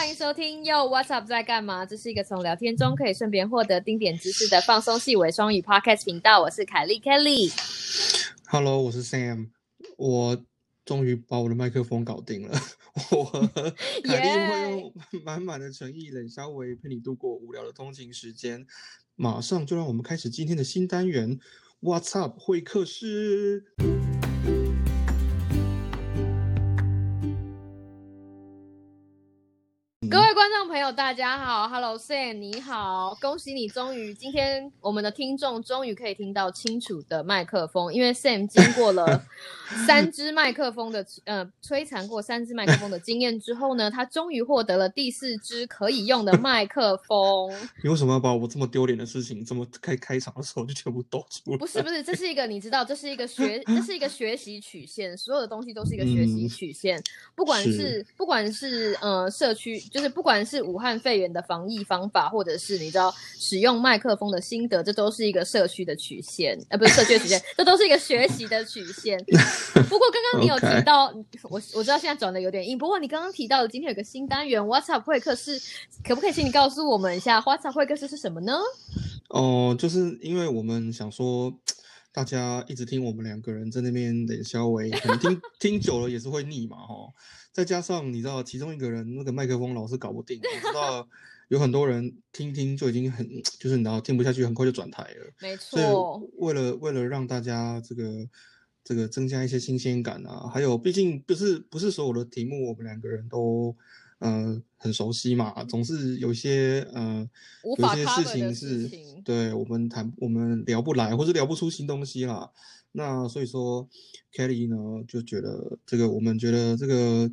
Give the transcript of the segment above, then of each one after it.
欢迎收听又 What's Up 在干嘛？这是一个从聊天中可以顺便获得丁点知识的放松细微双语 Podcast 频道。我是凯莉 Kelly。Hello，我是 Sam。我终于把我的麦克风搞定了。我和凯莉会用满满的诚意、冷笑微陪你度过无聊的通勤时间。马上就让我们开始今天的新单元 What's Up 会客室。大家好，Hello Sam，你好，恭喜你，终于今天我们的听众终于可以听到清楚的麦克风，因为 Sam 经过了 三支麦克风的呃摧残过三支麦克风的经验之后呢，他终于获得了第四支可以用的麦克风。你为什么要把我这么丢脸的事情，这么开开场的时候就全部抖出来？不是不是，这是一个你知道，这是一个学，这是一个学习曲线，所有的东西都是一个学习曲线，不管是是不管是呃社区，就是不管是武汉肺炎的防疫方法，或者是你知道使用麦克风的心得，这都是一个社区的曲线，呃，不是社区的曲线，这都是一个学习的曲线。不过刚刚你有提到我我知道现在转的有点硬，不过你刚刚提到的今天有个新单元 WhatsApp 会客室，可不可以请你告诉我们一下 WhatsApp 会客室是什么呢？哦，就是因为我们想说，大家一直听我们两个人在那边冷笑微，可能听 听久了也是会腻嘛，哈。再加上你知道，其中一个人那个麦克风老是搞不定，我知道有很多人听听就已经很，就是你知道听不下去，很快就转台了。没所以错，为了为了让大家这个这个增加一些新鲜感啊，还有毕竟不是不是所有的题目我们两个人都呃很熟悉嘛，总是有些呃有些事情是情对我们谈我们聊不来，或者聊不出新东西啦。那所以说，Kelly 呢就觉得这个，我们觉得这个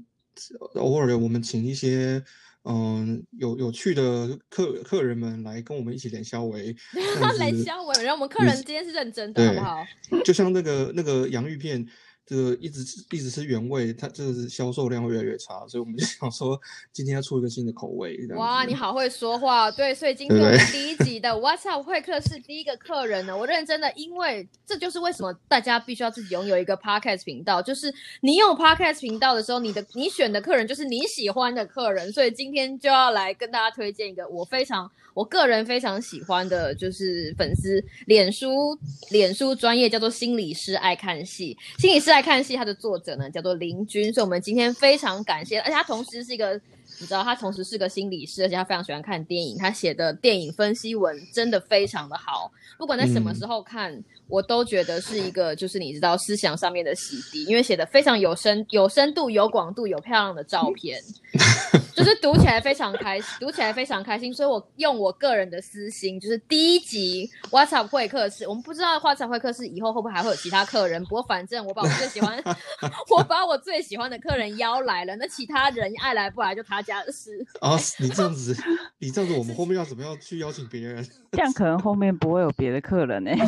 偶尔我们请一些嗯有有趣的客客人们来跟我们一起连消维，这样来子消维，让我们客人今天是认真的，好对不好？就像那个那个洋芋片，这个一直吃一直是原味，它就是销售量会越来越差，所以我们就想说今天要出一个新的口味。哇，你好会说话，对，所以今天我们第一集的 What's Up 会客是第一个客人呢，我认真的，因为这就是为什么大家必须要自己拥有一个 Podcast 频道，就是你有 Podcast 频道的时候，你的你选的客人就是你喜欢的客人，所以今天就要来跟大家推荐一个我非常我个人非常喜欢的，就是粉丝脸书脸书专业叫做心理师爱看戏，心理师爱看戏，它的作者呢叫做林军，所以我们今天非常感谢，而且他同时是一个。你知道他同时是个心理师，而且他非常喜欢看电影。他写的电影分析文真的非常的好，不管在什么时候看，我都觉得是一个就是你知道思想上面的洗涤，因为写的非常有深、有深度、有广度、有漂亮的照片，就是读起来非常开心，读起来非常开心。所以我用我个人的私心，就是第一集 WhatsApp 会客室，我们不知道 WhatsApp 会客室以后会不会还会有其他客人，不过反正我把我最喜欢，我把我最喜欢的客人邀来了，那其他人爱来不来就他家的事。啊，你这样子，你这样子，我们后面要怎么样去邀请别人？这样可能后面不会有别的客人呢、你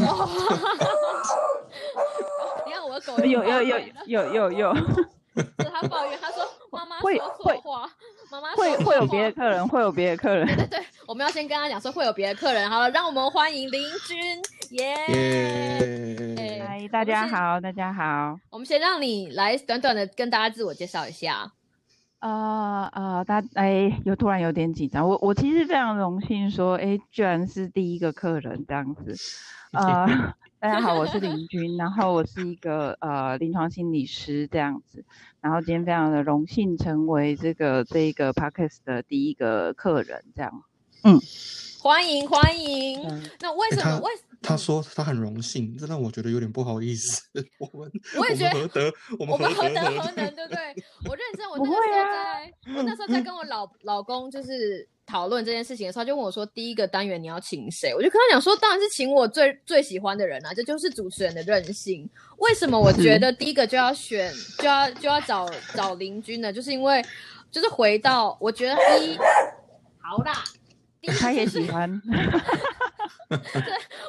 看我的狗有有有有有有，就是他抱怨，他说妈妈会说错会话，妈妈会会有别的客人，会有别的客人。对对对，我们要先跟他讲说会有别的客人。好了，让我们欢迎林君，耶、耶！嗨，大家好，大家好。我们先让你来短短的跟大家自我介绍一下。呃呃，大哎，又突然有点紧张。我我其实非常荣幸说，哎，居然是第一个客人这样子。呃，大家好，我是林君，然后我是一个呃临床心理师这样子。然后今天非常的荣幸成为这个这一个 podcast 的第一个客人这样。欢迎欢迎。嗯那为什么？他为他说他很荣幸，这让我觉得有点不好意思。我们我也觉得们何德，我们我们何何德何能？对不对？我认真，我不那个时候在，我那时候在跟我老老公就是讨论这件事情的时候，他就问我说，第一个单元你要请谁？我就跟他讲说，当然是请我最最喜欢的人啊，这就是主持人的任性。为什么我觉得第一个就要选，就要就要找找林君呢？就是因为就是回到我觉得一好啦。他也就是 喜欢，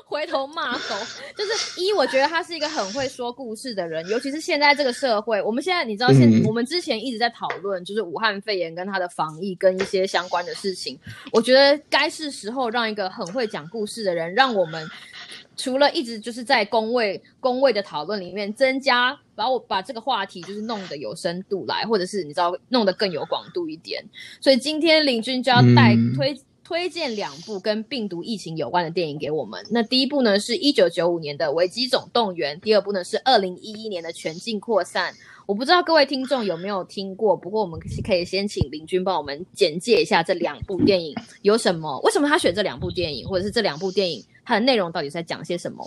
回头骂狗，就是一，我觉得他是一个很会说故事的人，尤其是现在这个社会，我们现在你知道现，嗯我们之前一直在讨论，就是武汉肺炎跟他的防疫跟一些相关的事情，我觉得该是时候让一个很会讲故事的人，让我们除了一直就是在工位工位的讨论里面增加。把我把这个话题就是弄得有深度来，或者是你知道弄得更有广度一点。所以今天林君就要带嗯推、推荐两部跟病毒疫情有关的电影给我们。那第一部呢是一九九五年的《危机总动员》，第二部呢是二零一一年的《全境扩散》。我不知道各位听众有没有听过，不过我们可以先请林君帮我们简介一下这两部电影有什么，为什么他选这两部电影，或者是这两部电影它的内容到底在讲些什么？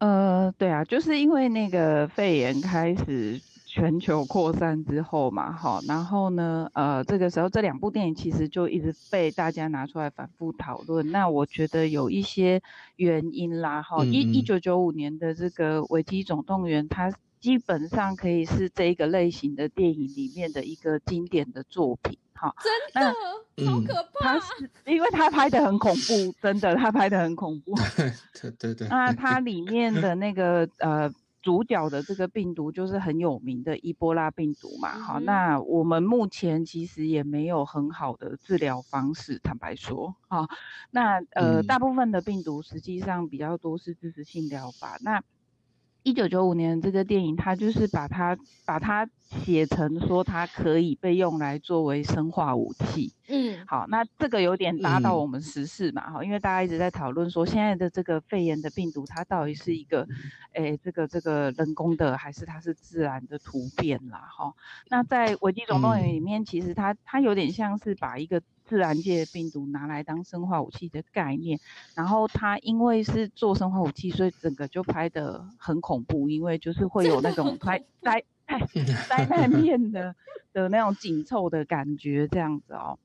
呃，对啊，就是因为那个肺炎开始全球扩散之后嘛，哈，然后呢，呃，这个时候这两部电影其实就一直被大家拿出来反复讨论。那我觉得有一些原因啦，哈，一一九九五年的这个《危机总动员》，它基本上可以是这一个类型的电影里面的一个经典的作品，哈。真的嗯好可怕它！是因为它拍的很恐怖，真的，它拍的很恐怖。对对对，那它里面的那个呃主角的这个病毒就是很有名的伊波拉病毒嘛，好、嗯那我们目前其实也没有很好的治疗方式，坦白说啊、那呃、嗯大部分的病毒实际上比较多是支持性疗法，那。一九九五年这个电影，它就是把它把它写成说它可以被用来作为生化武器，嗯，好，那这个有点拉到嗯。我们时事嘛，哈、因为大家一直在讨论说，现在的这个肺炎的病毒，它到底是一个，诶，这个这个人工的，还是它是自然的突变啦，哈、那在《危机总动员》嗯。里面，其实它它有点像是把一个自然界的病毒拿来当生化武器的概念，然后它因为是做生化武器，所以整个就拍的很恐怖，因为就是会有那 种灾灾灾 灾难片的的那种紧凑的感觉，这样子哦。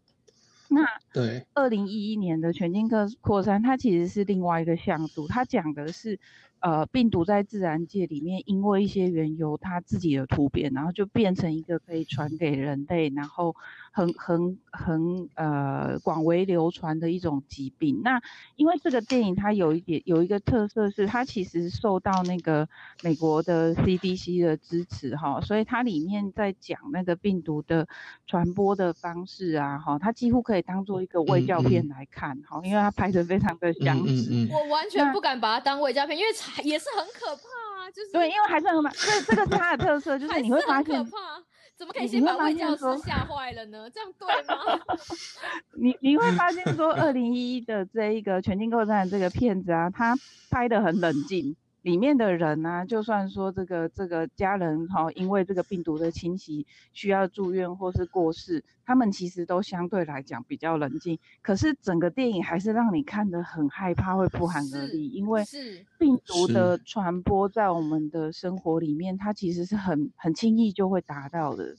那对，二零一一年的全境科扩散，它其实是另外一个向度，它讲的是，呃，病毒在自然界里面因为一些缘由，它自己的突变，然后就变成一个可以传给人类，然后很很很呃广为流传的一种疾病。那因为这个电影它有一点有一个特色是，它其实受到那个美国的 CDC 的支持哈，所以它里面在讲那个病毒的传播的方式啊，哈，它几乎可以当做一个卫教嗯片嗯来看哈，因为它拍的非常的详实。嗯嗯嗯，我完全不敢把它当伪教片，因为也是很可怕啊，就是对，因为还是很满，这这个是它的特色，就是你会发很可现，怕，怎么可以先把魏教现说师吓坏了呢？这样对吗？你你会发现说，二零一一的这一个全境构战这个片子啊，他拍的很冷静，里面的人呢、就算说这个这个家人哈、因为这个病毒的侵袭需要住院或是过世，他们其实都相对来讲比较冷静。可是整个电影还是让你看得很害怕，会不寒而栗，因为是病毒的传播在我们的生活里面，它其实是很很轻易就会达到的。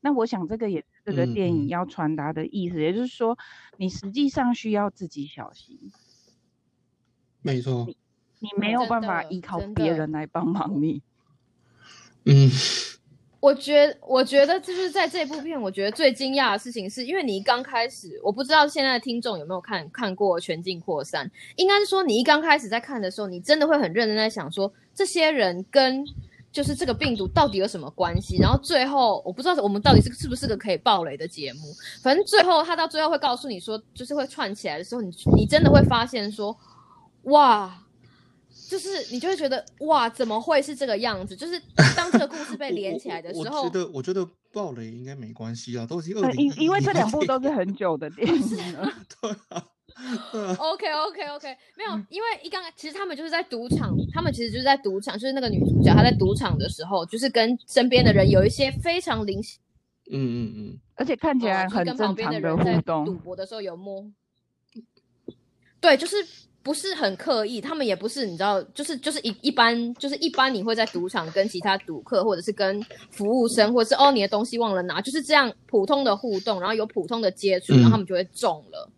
那我想这个也是这个嗯电影嗯要传达的意思，也就是说，你实际上需要自己小心，没错，你没有办法依靠别人来帮忙你。嗯我觉，我觉得就是在这部片，我觉得最惊讶的事情是，因为你一刚开始，我不知道现在的听众有没有看看过《全境扩散》，应该是说你一刚开始在看的时候，你真的会很认真在想说，这些人跟就是这个病毒到底有什么关系？然后最后，我不知道我们到底是是不是个可以爆雷的节目，反正最后他到最后会告诉你说，就是会串起来的时候，你你真的会发现说，哇。就是你就会觉得哇，怎么会是这个样子？就是当这个故事被连起来的时候，我觉得我觉得爆雷应该没关系啊，都已经二呃，零因为这两部都是很久的电影了。对啊，OK OK OK，没有，因为一刚其实他们就是在赌场，他们其实就是在赌场，就是那个女主角她在赌场的时候，就是跟身边的人有一些非常灵，嗯嗯嗯，而且看起来很正常的人互动赌。博的时候有摸，对，就是不是很刻意，他们也不是你知道，就是就是一一般就是一般你会在赌场跟其他赌客或者是跟服务生，或者是哦你的东西忘了拿，就是这样普通的互动，然后有普通的接触，然后他们就会中了。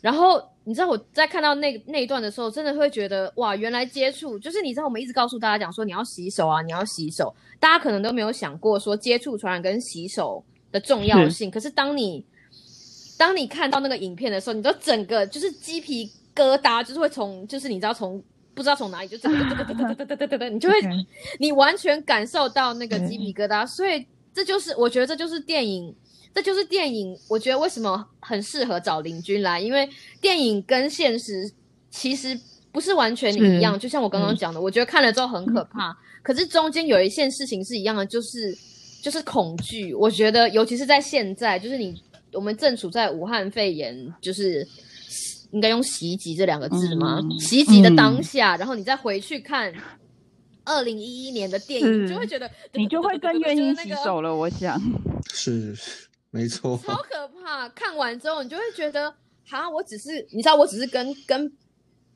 然后你知道我在看到那那一段的时候，真的会觉得哇，原来接触就是你知道我们一直告诉大家讲说你要洗手啊，你要洗手，大家可能都没有想过说接触传染跟洗手的重要性。可是当你当你看到那个影片的时候，你都整个就是鸡皮疙瘩，就是会从就是你知道从不知道从哪里就整个噔噔噔噔噔噔噔噔噔，你就会你完全感受到那个鸡皮疙瘩，所以这就是我觉得这就是电影，这就是电影。我觉得为什么很适合找邻居来，因为电影跟现实其实不是完全一样。就像我刚刚讲的，我觉得看了之后很可怕，可是中间有一件事情是一样的，就是就是恐惧。我觉得尤其是在现在，就是你我们正处在武汉肺炎，就是应该用袭击这两个字吗？袭击的当下，然后你再回去看。二零一一年的电影，就会觉得你就会更愿意洗手了。我想是没错，超可怕。看完之后，你就会觉得，哈，我只是你知道，我只是跟跟，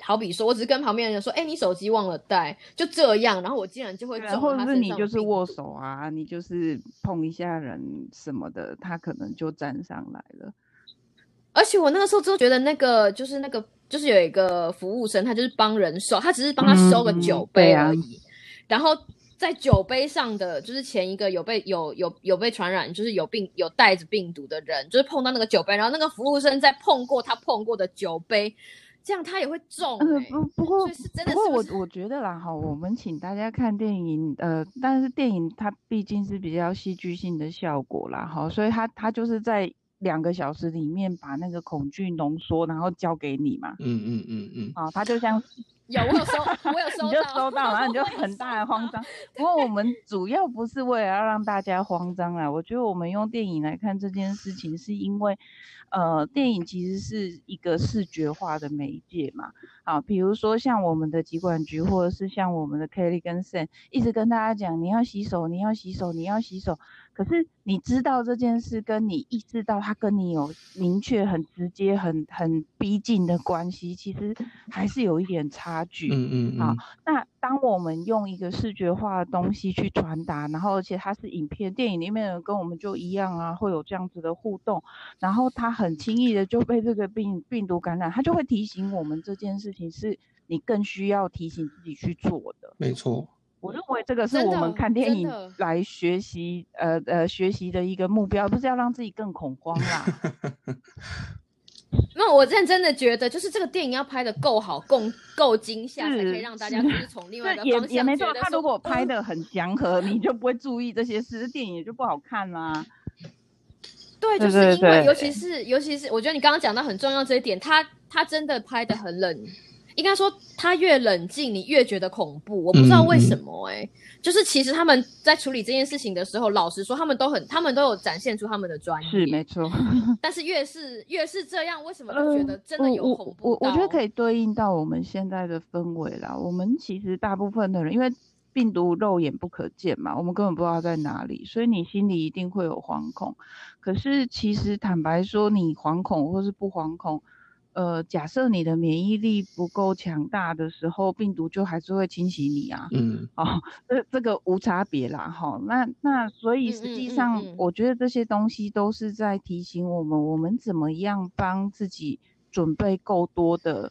好比说，我只是跟旁边的人说，哎，你手机忘了带，就这样。然后我竟然就会，或者是你就是握手啊，你就是碰一下人什么的，他可能就粘上来了。而且我那个时候就觉得，那个就是那个就是有一个服务生，他就是帮人收，他只是帮他收个酒杯而已。然后在酒杯上的就是前一个有被有有有被传染，就是有病有带着病毒的人，就是碰到那个酒杯，然后那个服务生在碰过他碰过的酒杯，这样他也会中。嗯，不不过不过我我觉得啦，哈，我们请大家看电影，呃，但是电影它毕竟是比较戏剧性的效果啦，哈，所以它它就是在两个小时里面把那个恐惧浓缩，然后交给你嘛。嗯嗯嗯嗯。啊，他就像。有我有收，我有 收到，你就收到，然后你就很大的慌张。不过我们主要不是为了要让大家慌张啦，我觉得我们用电影来看这件事情，是因为，呃，电影其实是一个视觉化的媒介嘛。啊，比如说像我们的疾管局，或者是像我们的 Kelly 跟 Sam，一直跟大家讲你要洗手，你要洗手，你要洗手。可是你知道这件事，跟你意识到它跟你有明确、很直接、很很逼近的关系，其实还是有一点差距。嗯嗯嗯。好，那当我们用一个视觉化的东西去传达，然后而且它是影片、电影里面的人跟我们就一样啊，会有这样子的互动，然后他很轻易的就被这个病病毒感染，他就会提醒我们这件事情是你更需要提醒自己去做的。没错。我认为这个是我们看电影来学习，呃呃，学习的一个目标，不是要让自己更恐慌啦。那我认真的觉得，就是这个电影要拍的够好，够够惊吓，才可以让大家就是从另外一个方向也也没错，他如果拍的很祥和，你就不会注意这些事，电影也就不好看啦。对，就是因为，尤其是尤其是，我觉得你刚刚讲到很重要这一点，他他真的拍的很冷。应该说，他越冷静，你越觉得恐怖。我不知道为什么，哎，就是其实他们在处理这件事情的时候，老实说，他们都很，他们都有展现出他们的专业，是没错。但是越是越是这样，为什么就觉得真的有恐怖？我我觉得可以对应到我们现在的氛围啦。我们其实大部分的人，因为病毒肉眼不可见嘛，我们根本不知道在哪里，所以你心里一定会有惶恐。可是其实坦白说，你惶恐或是不惶恐。呃，假设你的免疫力不够强大的时候，病毒就还是会侵袭你啊。嗯，哦，这这个无差别啦，哈。那那所以实际上，我觉得这些东西都是在提醒我们，我们怎么样帮自己准备够多的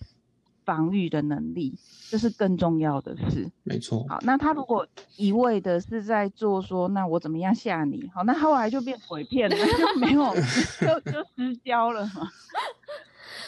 防御的能力，这是更重要的事。没错。好，那他如果一味的是在做说，那我怎么样吓你？好，那后来就变鬼片了，就没有，就就失焦了嘛。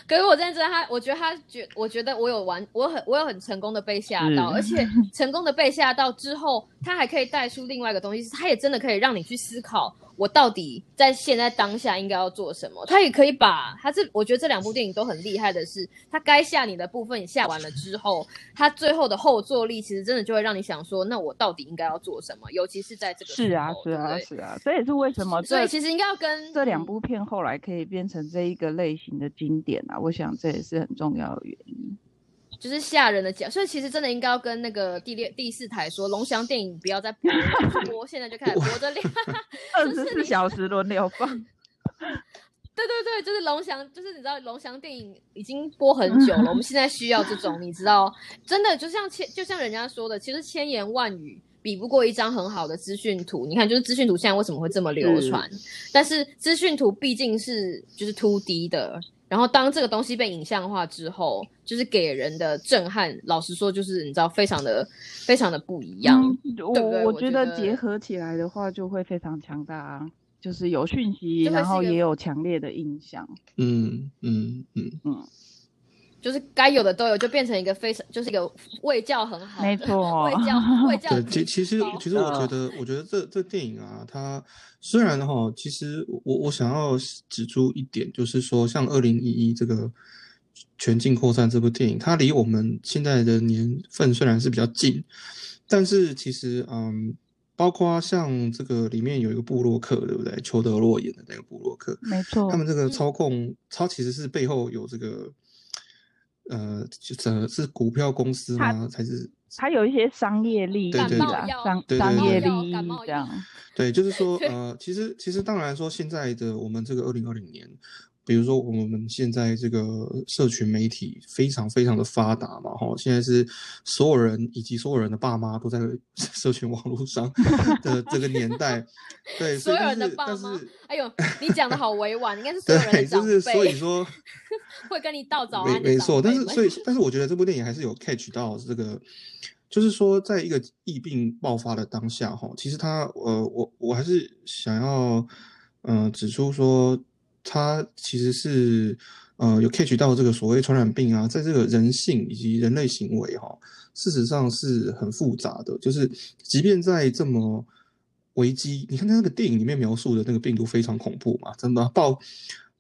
可是我真的他，我觉得他觉，我觉得我有玩，我很我有很成功的被吓到，而且成功的被吓到之后，他还可以带出另外一个东西，他也真的可以让你去思考。我到底在现在当下应该要做什么？他也可以把他这，我觉得这两部电影都很厉害的是，他该吓你的部分吓完了之后，他最后的后坐力其实真的就会让你想说，那我到底应该要做什么？尤其是在这个是啊是啊是啊，这也是为什么所以其实应该要跟这两部片后来可以变成这一个类型的经典啊，我想这也是很重要的原因。就是吓人的讲，所以其实真的应该要跟那个第六第四台说，龙翔电影不要再播，现在就开始播这两 二十四小时轮流放。对对对，就是龙翔，就是你知道龙翔电影已经播很久了，我们现在需要这种，你知道，真的就像千就像人家说的，其实千言万语比不过一张很好的资讯图。你看，就是资讯图现在为什么会这么流传？但是资讯图毕竟是就是 two D 的。然后当这个东西被影像化之后，就是给人的震撼，老实说，就是你知道，非常的、非常的不一样。我我觉得结合起来的话，就会非常强大啊！就是有讯息，然后也有强烈的印象。嗯嗯嗯嗯。就是该有的都有，就变成一个非常，就是一个味教很好，没错，味教味教。对，其其实其实我觉得，我觉得这这电影啊，它虽然哈，其实我我想要指出一点，就是说像二零一一这个全境扩散》这部电影，它离我们现在的年份虽然是比较近，但是其实嗯，包括像这个里面有一个布洛克，对不对？裘德洛演的那个布洛克，没错，他们这个操控，他其实是背后有这个。呃，就是是股票公司吗？还是它有一些商业利益对对对，商商业利益这样。对，就是说，呃，其实其实当然说，现在的我们这个二零二零年。比如说，我们现在这个社群媒体非常非常的发达嘛，哈，现在是所有人以及所有人的爸妈都在 社群网络上 的这个年代，对，所有人的爸妈，哎呦，你讲的好委婉，应该是所有人的长辈，所以说 会跟你道早安，没没错，但是所以，但是我觉得这部电影还是有 catch 到这个，就是说，在一个疫病爆发的当下，哈，其实他，呃，我我还是想要，嗯，指出说。它其实是，呃，有 catch 到这个所谓传染病啊，在这个人性以及人类行为哈，事实上是很复杂的。就是即便在这么危机，你看他那个电影里面描述的那个病毒非常恐怖嘛，真的爆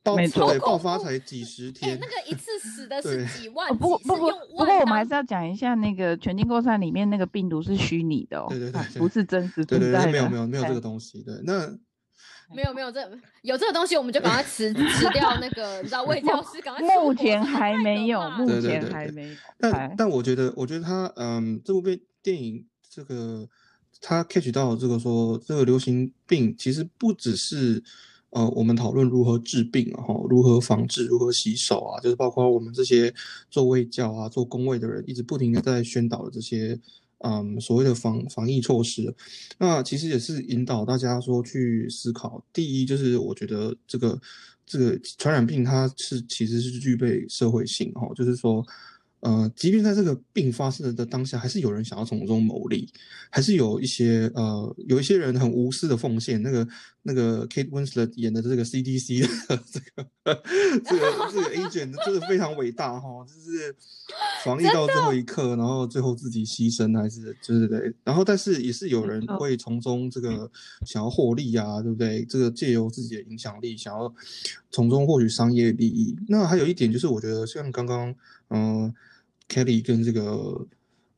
爆对爆发才几十天，那个一次死的 是几万，不不不不过我们还是要讲一下那个全境扩散里面那个病毒是虚拟的哦，对对对，不是真实存在的，没有没有没有这个东西，对那。没有没有这有这个东西，我们就赶快辞辞 掉那个，你知道，魏教师赶快。目前还没有，目前还没有。但但我觉得，我觉得他嗯，这部片电影这个他 catch 到这个说，这个流行病其实不只是呃，我们讨论如何治病啊，哈，如何防治，如何洗手啊，就是包括我们这些做卫教啊、做工位的人，一直不停的在宣导的这些。嗯，所谓的防防疫措施，那其实也是引导大家说去思考。第一，就是我觉得这个这个传染病它是其实是具备社会性哈，就是说。呃，即便在这个病发生的当下，还是有人想要从中牟利，还是有一些呃，有一些人很无私的奉献。那个那个 Kate Winslet 演的这个 CDC 的这个这个这个 agent 真的非常伟大哈，就是防疫到最后一刻，然后最后自己牺牲，还是就是对。然后但是也是有人会从中这个想要获利啊，对不对？这个借由自己的影响力，想要从中获取商业利益。那还有一点就是，我觉得像刚刚嗯。Kelly 跟这个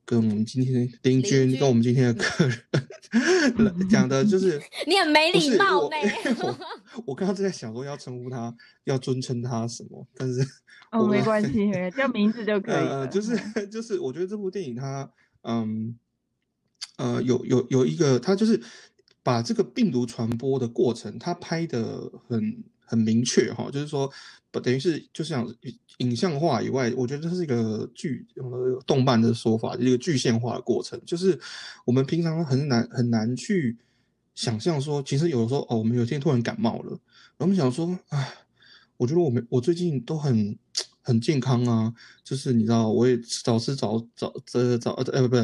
跟我们今天林军跟我们今天的客人讲的，就是 你很没礼貌呗。我 我刚刚在想说要称呼他，要尊称他什么，但是哦 没关系，叫名字就可以。呃，就是就是，我觉得这部电影它嗯呃有有有一个，它就是把这个病毒传播的过程，它拍的很很明确哈，就是说不。等于是就是讲影像化以外，我觉得这是一个剧呃动漫的说法，一个具象化的过程。就是我们平常很难很难去想象说，其实有的时候哦，我们有一天突然感冒了，我们想说，哎，我觉得我们我最近都很很健康啊，就是你知道，我也早吃早早呃早呃不不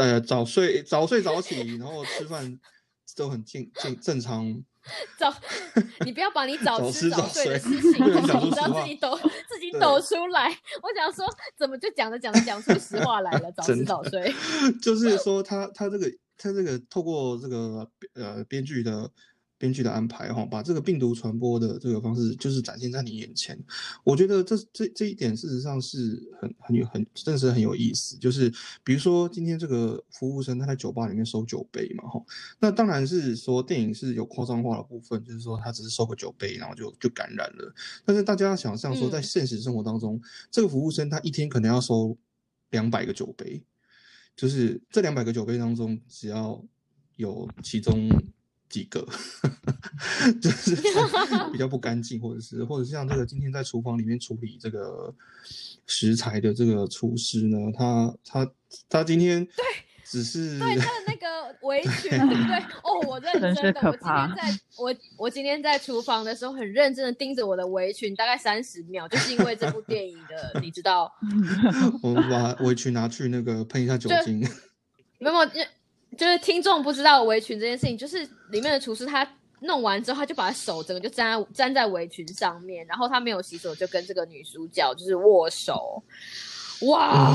呃早睡早睡早起，然后吃饭都很正正正常。早，你不要把你早吃早睡的事情，你知道自己抖自己抖出来。我想说，怎么就讲着讲着讲出实话来了？早吃早睡，就是说他他这个他这个透过这个呃编剧的。编剧的安排哈，把这个病毒传播的这个方式就是展现在你眼前，我觉得这这这一点事实上是很很有很真的是很有意思。就是比如说今天这个服务生他在酒吧里面收酒杯嘛哈，那当然是说电影是有夸张化的部分，就是说他只是收个酒杯然后就就感染了。但是大家想象说，在现实生活当中，这个服务生他一天可能要收两百个酒杯，就是这两百个酒杯当中，只要有其中。几个，就是 比较不干净，或者是或者是像这个今天在厨房里面处理这个食材的这个厨师呢，他他他今天对只是对他的那个围裙，对不对？哦，我认真的，我今天在我我今天在厨房的时候很认真的盯着我的围裙，大概三十秒，就是因为这部电影的，你知道，我们把围裙拿去那个喷一下酒精，没有。就是听众不知道围裙这件事情，就是里面的厨师他弄完之后，他就把手整个就粘在粘在围裙上面，然后他没有洗手就跟这个女主角就是握手，哇！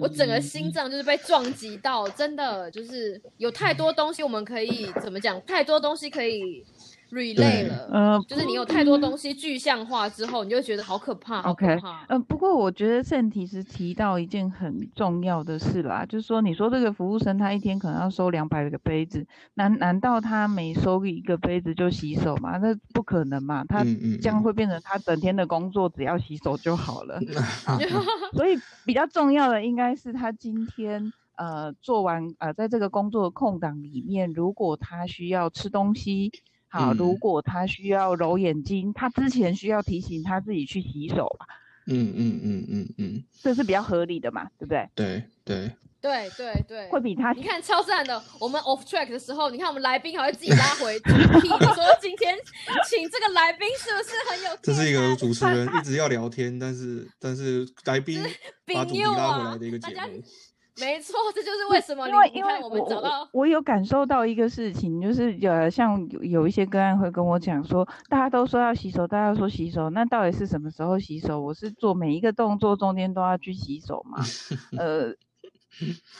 我整个心脏就是被撞击到，真的就是有太多东西我们可以怎么讲？太多东西可以 relay 了，呃，就是你有太多东西具象化之后，你就会觉得好可怕，好可 OK，怕。呃，不过我觉得圣提是提到一件很重要的事啦，就是说，你说这个服务生他一天可能要收两百个杯子，难难道他每收一个杯子就洗手吗？那不可能嘛，他嗯嗯，这样嗯会变成他整天的工作只要洗手就好了。啊 所以比较重要的应该是他今天呃做完呃在这个工作的空档里面，如果他需要吃东西，好，如嗯果他需要揉眼睛，他之前需要提醒他自己去洗手吧，嗯嗯嗯嗯嗯，这是比较合理的嘛，对不对？对对，对对对，会比他你看超赞的，我们 off track 的时候，你看我们来宾还会自己拉回主题，说 今天请这个来宾是不是很有？这是一个主持人一直要聊天，但是但是来宾把主题拉回啊来的一个节目。没错，这就是为什么你因为因为我们找到我我有感受到一个事情，就是呃，像有有一些个案会跟我讲说，大家都说要洗手，大家都说洗手，那到底是什么时候洗手？我是做每一个动作中间都要去洗手吗？呃，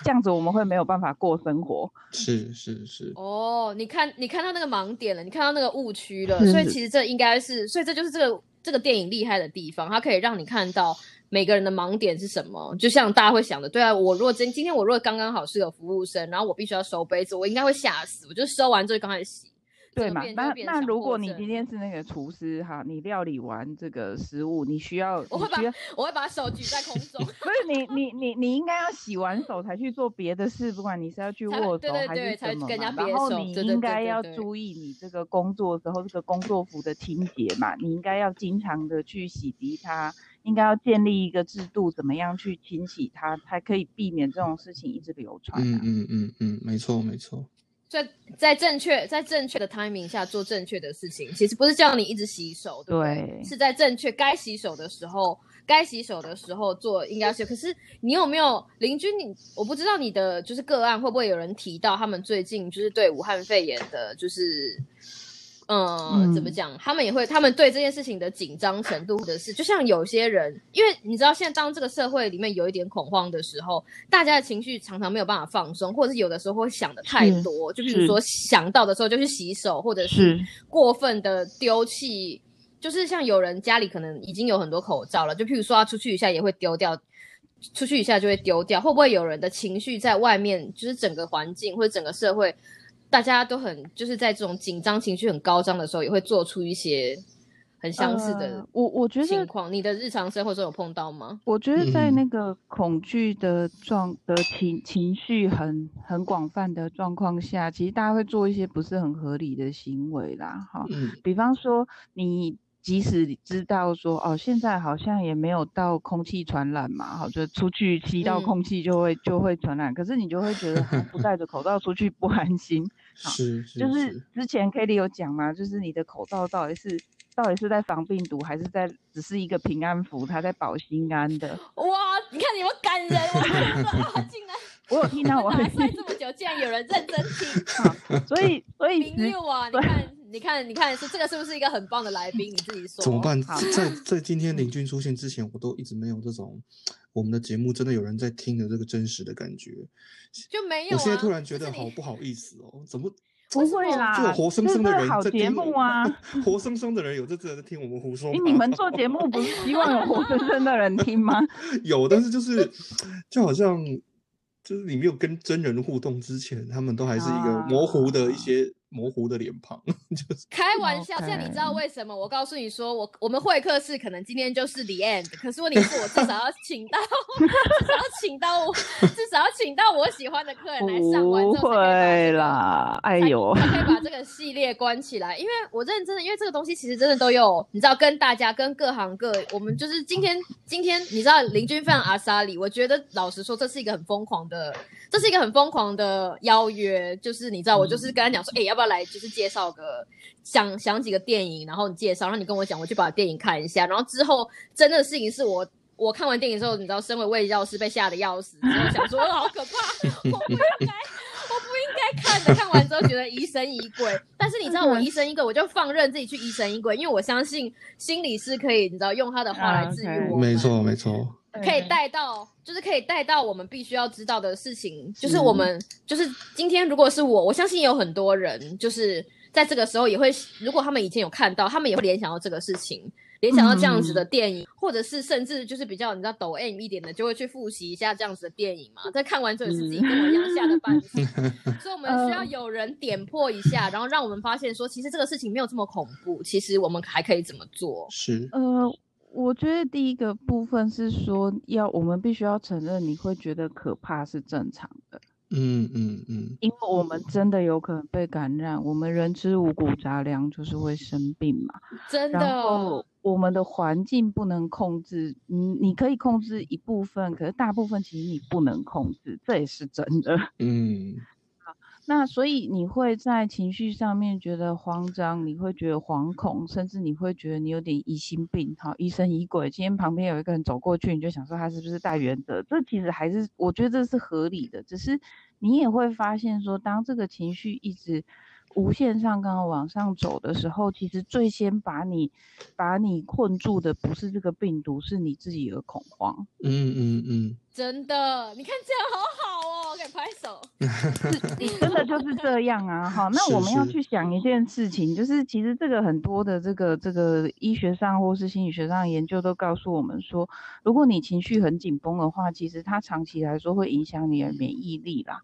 这样子我们会没有办法过生活。是是是，哦，你看你看到那个盲点了，你看到那个误区了，所以其实这应该是，所以这就是这个这个电影厉害的地方，它可以让你看到每个人的盲点是什么。就像大家会想的，对啊，我如果今今天我如果刚刚好是个服务生，然后我必须要收杯子，我应该会吓死，我就收完之后刚开始洗。对嘛？那那如果你今天是那个厨师哈，你料理完这个食物，你需要我会把我会把手举在空中，不是你你你你应该要洗完手才去做别的事，不管你是要去握手还是对才什么然后你应该要注意你这个工作的时候这个工作服的清洁嘛，你应该要经常的去洗涤它，应该要建立一个制度，怎么样去清洗它，才可以避免这种事情一直流传、啊。嗯嗯嗯嗯，没错没错，在在正确在正确的 timing 下做正确的事情，其实不是叫你一直洗手，对对？对是在正确该洗手的时候，该洗手的时候做应该是。可是你有没有邻居你？我不知道你的就是个案会不会有人提到他们最近就是对武汉肺炎的，就是。嗯，怎么嗯讲？他们也会，他们对这件事情的紧张程度，或者是就像有些人，因为你知道，现在当这个社会里面有一点恐慌的时候，大家的情绪常常没有办法放松，或者是有的时候会想的太多，就比如说想到的时候就去洗手，或者是是过分的丢弃，就是像有人家里可能已经有很多口罩了，就譬如说他出去一下也会丢掉，出去一下就会丢掉，会不会有人的情绪在外面，就是整个环境或者整个社会，大家都很就是在这种紧张情绪很高涨的时候，也会做出一些很相似的呃我我觉得情况。你的日常生活中有碰到吗？我觉得在嗯那个恐惧的状的情情绪很很广泛的状况下，其实大家会做一些不是很合理的行为啦，哈。嗯比方说，你即使知道说哦，现在好像也没有到空气传染嘛，好，就出去吸到嗯空气就会、就会传染，可是你就会觉得不戴着口罩出去不安心。好是是就是之前 Kelly 有讲嘛，就是你的口罩到底是到底是在防病毒，还是在只是一个平安符，它在保心安的。哇，你看你们感人，我竟然 我有听到，我有我打赛听这么久，竟然有人认真听。到，所以所以明六啊，你看，你看，你看，是这个是不是一个很棒的来宾？你自己说。怎么办？在 在今天林俊出现之前，我都一直没有这种我们的节目真的有人在听的这个真实的感觉。就没有、啊。我现在突然觉得好不好意思哦，怎么不会啦，就活生这生的人是好节目啊！活生生的人有在这在听我们胡说你们做节目不 是希望有活生生的人听吗？有，但是就是就好像就是你没有跟真人互动之前，他们都还是一个模糊的一些模糊的脸庞，就是开玩笑，现在你知道为什么？我告诉你说，我我们会客室可能今天就是 the end，可是问题是我至少要请到，至少要请到我，要请到我喜欢的客人来上完不会啦，哎呦，才可以把这个系列关起来。因为我认真的，因为这个东西其实真的都有，你知道，跟大家跟各行各，我们就是今天今天你知道林俊非常阿萨里，我觉得老实说，这是一个很疯狂的，这是一个很疯狂的邀约，就是你知道，我就是跟他讲说，哎、要不要来，就是介绍个想想几个电影，然后你介绍，然后你跟我讲，我去把电影看一下，然后之后真的事情是我。我看完电影之后，你知道，身为卫教师被吓得要死，之后想说好可怕，我不应该，我不应该看的。看完之后觉得疑神疑鬼，但是你知道我疑神疑鬼，我就放任自己去疑神疑鬼，因为我相信心理师可以，你知道用他的话来治愈我们。没错没错，可以带到，就是可以带到我们必须要知道的事情，就是我们就是今天如果是我，我相信有很多人就是在这个时候也会，如果他们以前有看到，他们也会联想到这个事情。联想到这样子的电影，或者是甚至就是比较你知道抖 M 一点的，就会去复习一下这样子的电影嘛。在看完之后也是自己跟我一样吓得半死，所以我们需要有人点破一下，然后让我们发现说，其实这个事情没有这么恐怖，其实我们还可以怎么做？是，呃，我觉得第一个部分是说，要我们必须要承认，你会觉得可怕是正常的。嗯嗯嗯，因为我们真的有可能被感染，我们人吃五谷杂粮就是会生病嘛。真的。然后我们的环境不能控制，你你可以控制一部分，可是大部分其实你不能控制，这也是真的。嗯。那所以你会在情绪上面觉得慌张，你会觉得惶恐，甚至你会觉得你有点疑心病，好疑神疑鬼。今天旁边有一个人走过去，你就想说他是不是带原则？这其实还是我觉得这是合理的，只是你也会发现说，当这个情绪一直。无限上刚往上走的时候，其实最先把你把你困住的不是这个病毒，是你自己的恐慌。嗯嗯嗯，真的，你看这样好好哦，给拍手。你真的就是这样啊？哈，那我们要去想一件事情，就是其实这个很多的这个这个医学上或是心理学上的研究都告诉我们说，如果你情绪很紧绷的话，其实它长期来说会影响你的免疫力啦。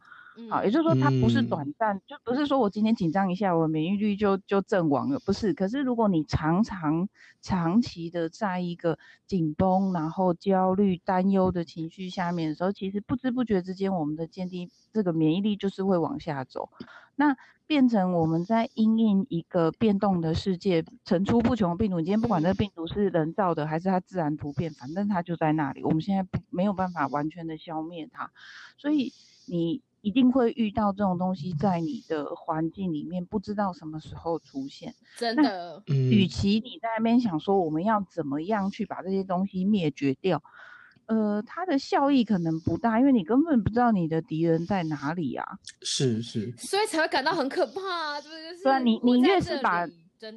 好，也就是说，它不是短暂，就不是说我今天紧张一下，我免疫力就就阵亡了，不是。可是如果你常常长期的在一个紧绷、然后焦虑、担忧的情绪下面的时候，其实不知不觉之间，我们的坚定这个免疫力就是会往下走，那变成我们在因应一个变动的世界，层出不穷的病毒。你今天不管这个病毒是人造的还是它自然突变，反正它就在那里，我们现在不没有办法完全的消灭它，所以你。一定会遇到这种东西，在你的环境里面，不知道什么时候出现。真的，与其你在那边想说我们要怎么样去把这些东西灭绝掉，呃，它的效益可能不大，因为你根本不知道你的敌人在哪里啊。是是，所以才会感到很可怕，啊对不对？对啊，你你越是把。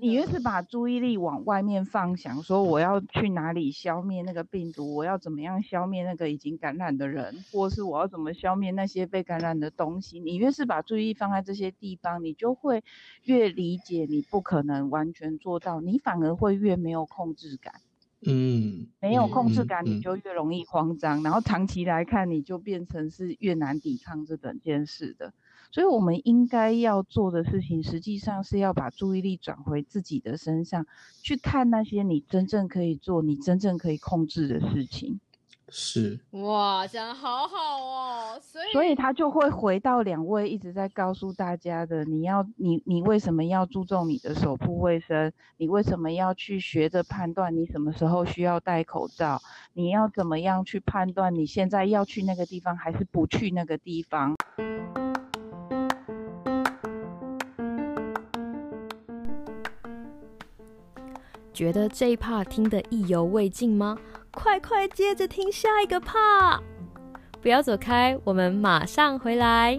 你越是把注意力往外面放，想说我要去哪里消灭那个病毒，我要怎么样消灭那个已经感染的人，或是我要怎么消灭那些被感染的东西，你越是把注意力放在这些地方，你就会越理解你不可能完全做到，你反而会越没有控制感。嗯，没有控制感，你就越容易慌张，然后长期来看，你就变成是越难抵抗这整件事的。所以，我们应该要做的事情，实际上是要把注意力转回自己的身上，去看那些你真正可以做、你真正可以控制的事情。是哇，讲的好好哦。所以，所以他就会回到两位一直在告诉大家的：你要，你，你为什么要注重你的手部卫生？你为什么要去学着判断你什么时候需要戴口罩？你要怎么样去判断你现在要去那个地方还是不去那个地方？觉得这一 part 听得意犹未尽吗？快快接着听下一个 part！不要走开，我们马上回来。